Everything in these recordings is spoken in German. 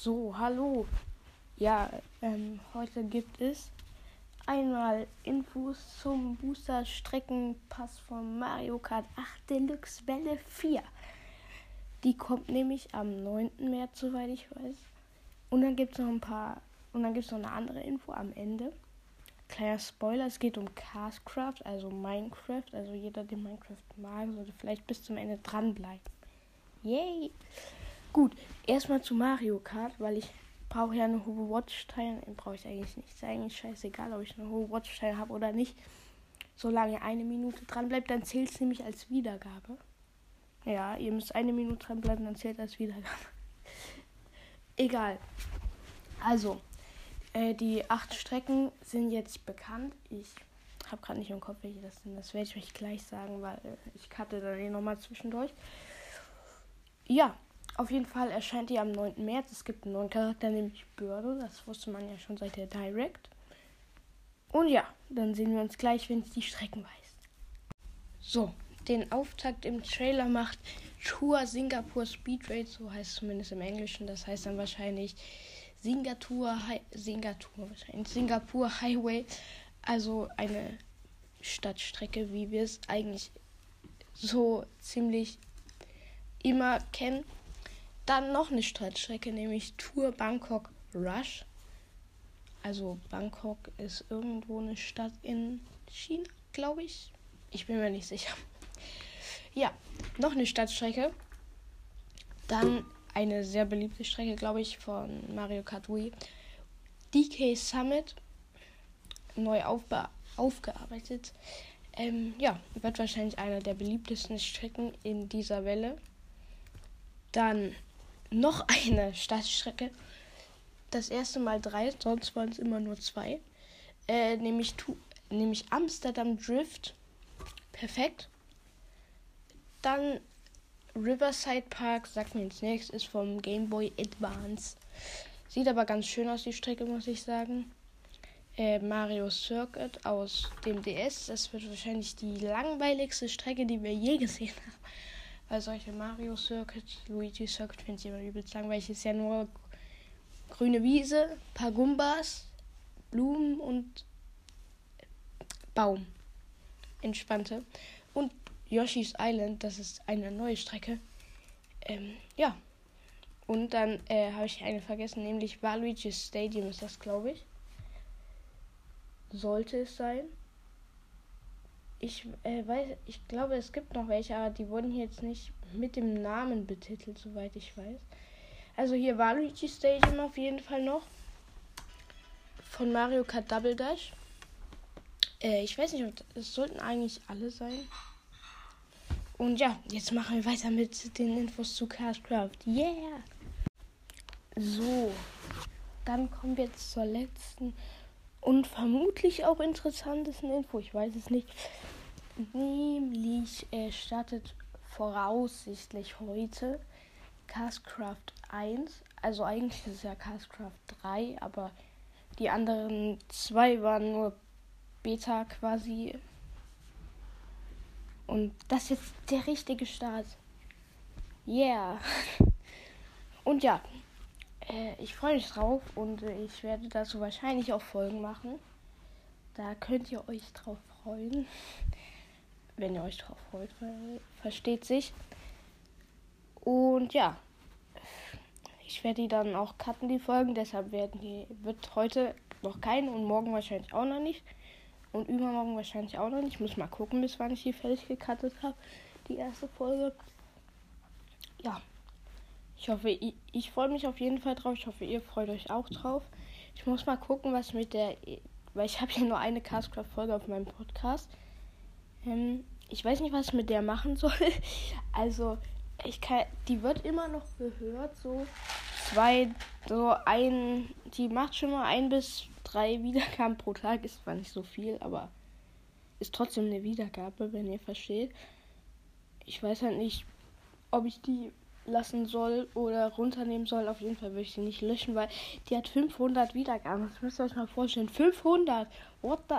So, hallo. Ja, ähm, heute gibt es einmal Infos zum Booster Streckenpass von Mario Kart 8 Deluxe Welle 4. Die kommt nämlich am 9. März, soweit ich weiß. Und dann gibt es noch ein paar, und dann gibt es noch eine andere Info am Ende. Kleiner Spoiler, es geht um Castcraft, also Minecraft. Also jeder, der Minecraft mag, sollte vielleicht bis zum Ende dranbleiben. Yay! Gut, erstmal zu Mario Kart, weil ich brauche ja eine hohe Watchtime. Brauche ich eigentlich nicht. Ist eigentlich scheißegal, ob ich eine hohe Watchtime habe oder nicht. Solange eine Minute dran bleibt, dann zählt es nämlich als Wiedergabe. Ja, ihr müsst eine Minute dran bleiben, dann zählt als Wiedergabe. Egal. Also, äh, die acht Strecken sind jetzt bekannt. Ich habe gerade nicht im Kopf, welche das sind. Das werde ich euch gleich sagen, weil äh, ich cutte dann eh nochmal zwischendurch. Ja, auf jeden Fall erscheint die am 9. März. Es gibt einen neuen Charakter, nämlich Börde. Das wusste man ja schon seit der Direct. Und ja, dann sehen wir uns gleich, wenn es die Strecken weiß. So, den Auftakt im Trailer macht Tour Singapur Speed Race, so heißt es zumindest im Englischen. Das heißt dann wahrscheinlich Singapur, Hi Singapur, wahrscheinlich Singapur Highway. Also eine Stadtstrecke, wie wir es eigentlich so ziemlich immer kennen. Dann noch eine Stadtstrecke, nämlich Tour Bangkok Rush. Also Bangkok ist irgendwo eine Stadt in China, glaube ich. Ich bin mir nicht sicher. Ja, noch eine Stadtstrecke. Dann eine sehr beliebte Strecke, glaube ich, von Mario Kart Wii. DK Summit. Neu aufgearbeitet. Ähm, ja, wird wahrscheinlich einer der beliebtesten Strecken in dieser Welle. Dann noch eine Stadtstrecke. Das erste Mal drei, sonst waren es immer nur zwei. Äh, nämlich, nämlich Amsterdam Drift. Perfekt. Dann Riverside Park, sagt mir ins nächstes, ist vom Game Boy Advance. Sieht aber ganz schön aus, die Strecke, muss ich sagen. Äh, Mario Circuit aus dem DS. Das wird wahrscheinlich die langweiligste Strecke, die wir je gesehen haben. Weil solche Mario Circuit, Luigi Circuit finde ich immer übelst langweilig. Ist ja nur grüne Wiese, paar Gumbas, Blumen und Baum. Entspannte. Und Yoshi's Island, das ist eine neue Strecke. Ähm, ja. Und dann äh, habe ich eine vergessen, nämlich Waluigi's Stadium ist das, glaube ich. Sollte es sein. Ich äh, weiß, ich glaube, es gibt noch welche, aber die wurden hier jetzt nicht mit dem Namen betitelt, soweit ich weiß. Also hier war Luigi Stadium auf jeden Fall noch. Von Mario Kart Double Dash. Äh, ich weiß nicht, es sollten eigentlich alle sein. Und ja, jetzt machen wir weiter mit den Infos zu Castcraft. Yeah! So, dann kommen wir jetzt zur letzten und vermutlich auch interessantesten Info. Ich weiß es nicht. Nämlich äh, startet voraussichtlich heute Castcraft 1. Also eigentlich ist es ja Castcraft 3, aber die anderen zwei waren nur Beta quasi. Und das ist jetzt der richtige Start. Yeah. Und ja, äh, ich freue mich drauf und äh, ich werde dazu wahrscheinlich auch Folgen machen. Da könnt ihr euch drauf freuen. Wenn ihr euch drauf freut, versteht sich. Und ja, ich werde die dann auch cutten, die Folgen. Deshalb werden die, wird heute noch keine und morgen wahrscheinlich auch noch nicht. Und übermorgen wahrscheinlich auch noch nicht. Ich muss mal gucken, bis wann ich die fertig gecuttet habe. Die erste Folge. Ja, ich hoffe, ich, ich freue mich auf jeden Fall drauf. Ich hoffe, ihr freut euch auch drauf. Ich muss mal gucken, was mit der. Weil ich habe ja nur eine Castcraft-Folge auf meinem Podcast. Ähm, ich weiß nicht, was ich mit der machen soll. Also, ich kann. Die wird immer noch gehört. So zwei, so ein. Die macht schon mal ein bis drei Wiedergaben pro Tag. Ist zwar nicht so viel, aber ist trotzdem eine Wiedergabe, wenn ihr versteht. Ich weiß halt nicht, ob ich die lassen soll oder runternehmen soll. Auf jeden Fall würde ich sie nicht löschen, weil die hat 500 Wiedergaben. Das müsst ihr euch mal vorstellen. 500! What the...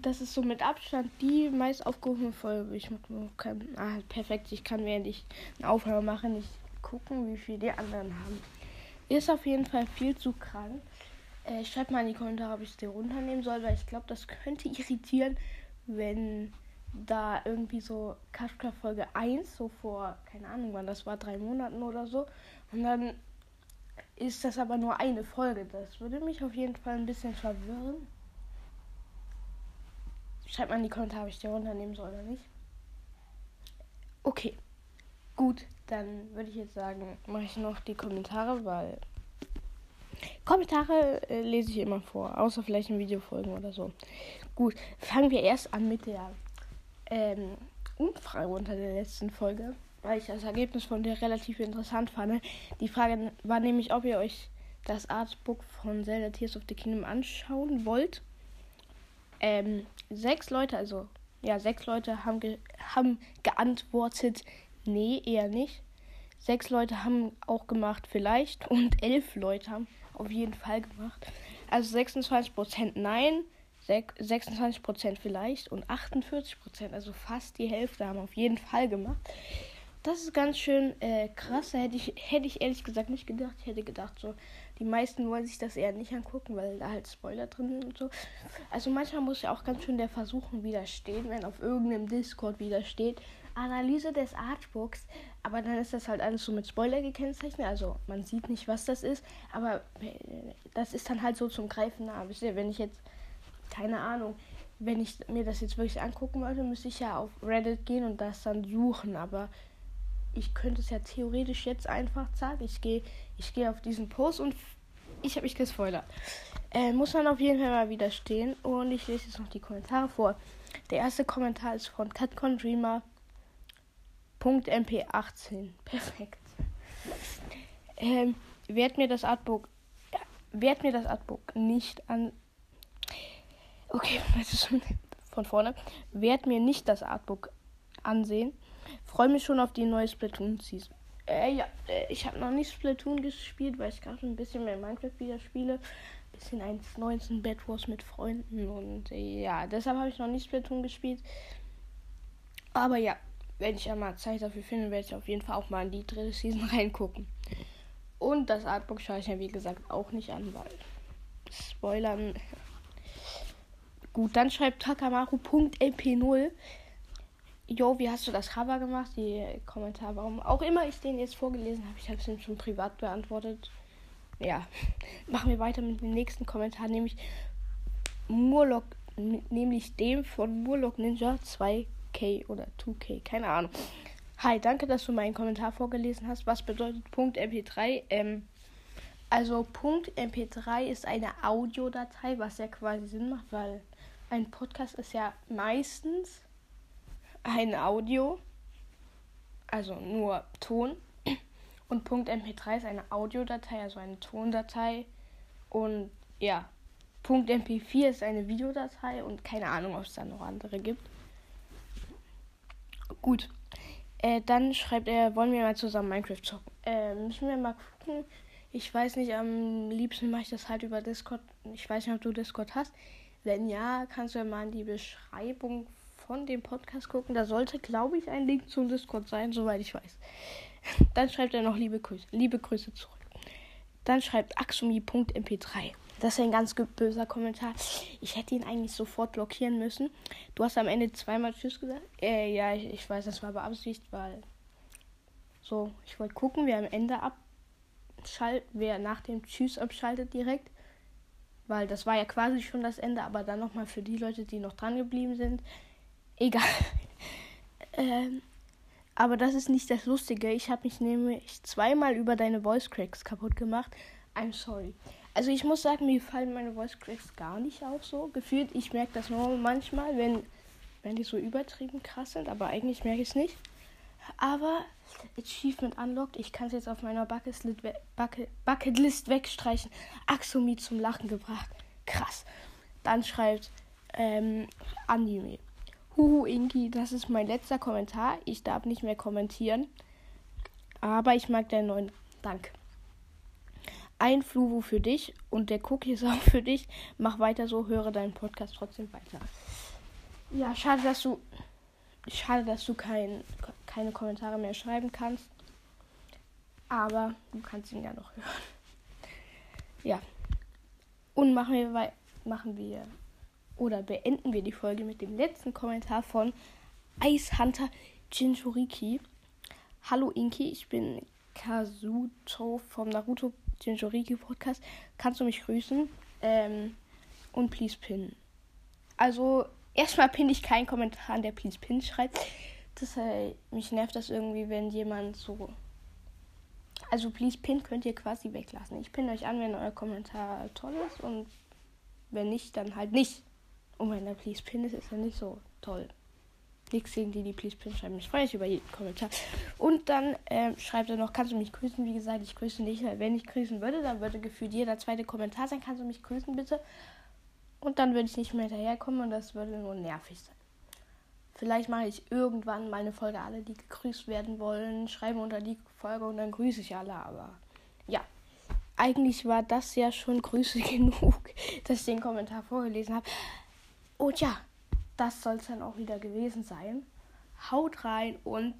das ist so mit Abstand die meist aufgerufene Folge. Ich kann, ah, perfekt, ich kann während ich eine Aufnahme mache nicht gucken, wie viel die anderen haben. Ist auf jeden Fall viel zu krank. Äh, schreibt mal in die Kommentare, ob ich es dir runternehmen soll, weil ich glaube, das könnte irritieren, wenn da irgendwie so Kafka Folge 1, so vor, keine Ahnung wann das war, drei Monaten oder so. Und dann ist das aber nur eine Folge. Das würde mich auf jeden Fall ein bisschen verwirren. Schreibt mal in die Kommentare, ob ich die runternehmen soll oder nicht. Okay. Gut, dann würde ich jetzt sagen, mache ich noch die Kommentare, weil Kommentare äh, lese ich immer vor, außer vielleicht in Videofolgen oder so. Gut, fangen wir erst an mit der ähm, Umfrage unter der letzten Folge, weil ich das Ergebnis von der relativ interessant fand. Die Frage war nämlich, ob ihr euch das Artbook von Zelda Tears of the Kingdom anschauen wollt. Ähm, sechs Leute, also ja, sechs Leute haben, ge haben geantwortet, nee, eher nicht. Sechs Leute haben auch gemacht, vielleicht. Und elf Leute haben auf jeden Fall gemacht. Also 26% nein, 26% vielleicht und 48%, also fast die Hälfte haben auf jeden Fall gemacht. Das ist ganz schön äh, krass. Hätte ich, hätte ich ehrlich gesagt nicht gedacht. Ich hätte gedacht, so, die meisten wollen sich das eher nicht angucken, weil da halt Spoiler drin sind und so. Also manchmal muss ja auch ganz schön der Versuchen widerstehen, wenn auf irgendeinem Discord widersteht. Analyse des Artbooks. Aber dann ist das halt alles so mit Spoiler gekennzeichnet. Also man sieht nicht, was das ist. Aber äh, das ist dann halt so zum Greifen nah. Wisst ihr, wenn ich jetzt, keine Ahnung, wenn ich mir das jetzt wirklich angucken wollte, müsste ich ja auf Reddit gehen und das dann suchen. Aber ich könnte es ja theoretisch jetzt einfach sagen. Ich gehe ich geh auf diesen Post und ich habe mich gespoilert. Äh, muss man auf jeden Fall mal widerstehen. Und ich lese jetzt noch die Kommentare vor. Der erste Kommentar ist von CatCon Dreamer. .mp18. Perfekt. Ähm, werd mir das Artbook. Werd mir das Artbook nicht an. Okay, von vorne. Werd mir nicht das Artbook ansehen. Freue mich schon auf die neue Splatoon-Season. Äh, ja, äh, ich habe noch nicht Splatoon gespielt, weil ich gerade ein bisschen mehr Minecraft wieder spiele. Bisschen 1.19 Bad Wars mit Freunden und äh, ja, deshalb habe ich noch nicht Splatoon gespielt. Aber ja, wenn ich einmal Zeit dafür finde, werde ich auf jeden Fall auch mal in die dritte Season reingucken. Und das Artbook schaue ich ja wie gesagt auch nicht an, weil Spoilern. Gut, dann schreibt Takamaru.mp0 Jo, wie hast du das Cover gemacht? Die Kommentare, warum auch immer ich den jetzt vorgelesen habe, ich habe es ihm schon privat beantwortet. Ja, machen wir weiter mit dem nächsten Kommentar, nämlich Murloc, nämlich dem von Murloc Ninja 2K oder 2K, keine Ahnung. Hi, danke, dass du meinen Kommentar vorgelesen hast. Was bedeutet Punkt MP3? Ähm, also Punkt MP3 ist eine Audiodatei, was ja quasi Sinn macht, weil ein Podcast ist ja meistens ein Audio, also nur Ton. Und .mp3 ist eine Audiodatei, also eine Tondatei. Und ja, .mp4 ist eine Videodatei und keine Ahnung, ob es da noch andere gibt. Gut. Äh, dann schreibt er, wollen wir mal zusammen Minecraft zocken? Äh, müssen wir mal gucken. Ich weiß nicht, am liebsten mache ich das halt über Discord. Ich weiß nicht, ob du Discord hast. Wenn ja, kannst du ja mal in die Beschreibung von dem Podcast gucken. Da sollte, glaube ich, ein Link zum Discord sein, soweit ich weiß. Dann schreibt er noch liebe Grüße, liebe Grüße zurück. Dann schreibt axumi.mp3. Das ist ein ganz böser Kommentar. Ich hätte ihn eigentlich sofort blockieren müssen. Du hast am Ende zweimal Tschüss gesagt. Äh, ja, ich, ich weiß, das war beabsichtigt, weil. So, ich wollte gucken, wer am Ende abschaltet, wer nach dem Tschüss abschaltet direkt. Weil das war ja quasi schon das Ende, aber dann nochmal für die Leute, die noch dran geblieben sind. Egal. ähm, aber das ist nicht das Lustige. Ich habe mich nämlich zweimal über deine Voice Cracks kaputt gemacht. I'm sorry. Also ich muss sagen, mir fallen meine Voice Cracks gar nicht auf so. Gefühlt, ich merke das nur manchmal, wenn, wenn die so übertrieben krass sind, aber eigentlich merke ich es nicht. Aber Achievement unlocked. Ich kann es jetzt auf meiner Bucketlist, we Bucket, wegstreichen. Axomi zum Lachen gebracht. Krass. Dann schreibt ähm, Anime. Huhu, Inki, das ist mein letzter Kommentar. Ich darf nicht mehr kommentieren. Aber ich mag deinen neuen Dank. Ein Fluvo für dich und der Cookie ist auch für dich. Mach weiter so, höre deinen Podcast trotzdem weiter. Ja, schade, dass du. Schade, dass du kein, keine Kommentare mehr schreiben kannst. Aber du kannst ihn ja noch hören. Ja. Und machen wir, machen wir oder beenden wir die Folge mit dem letzten Kommentar von Ice Hunter Jinchuriki. Hallo Inki, ich bin Kazuto vom Naruto Jinchuriki Podcast. Kannst du mich grüßen? Ähm, und please pin. Also, erstmal pinne ich keinen Kommentar der please pin schreibt. Das, äh, mich nervt das irgendwie, wenn jemand so. Also, please pin könnt ihr quasi weglassen. Ich pinne euch an, wenn euer Kommentar toll ist und wenn nicht, dann halt nicht. Und wenn der please pin ist, ist er nicht so toll. Nichts gegen die, die Please Pin schreiben. Ich freue mich über jeden Kommentar. Und dann äh, schreibt er noch, kannst du mich grüßen? Wie gesagt, ich grüße nicht. Wenn ich grüßen würde, dann würde gefühlt jeder zweite Kommentar sein. Kannst du mich grüßen, bitte? Und dann würde ich nicht mehr hinterherkommen und das würde nur nervig sein. Vielleicht mache ich irgendwann mal eine Folge, alle, die gegrüßt werden wollen, schreiben unter die Folge und dann grüße ich alle. Aber ja, eigentlich war das ja schon Grüße genug, dass ich den Kommentar vorgelesen habe. Und ja, das soll es dann auch wieder gewesen sein. Haut rein und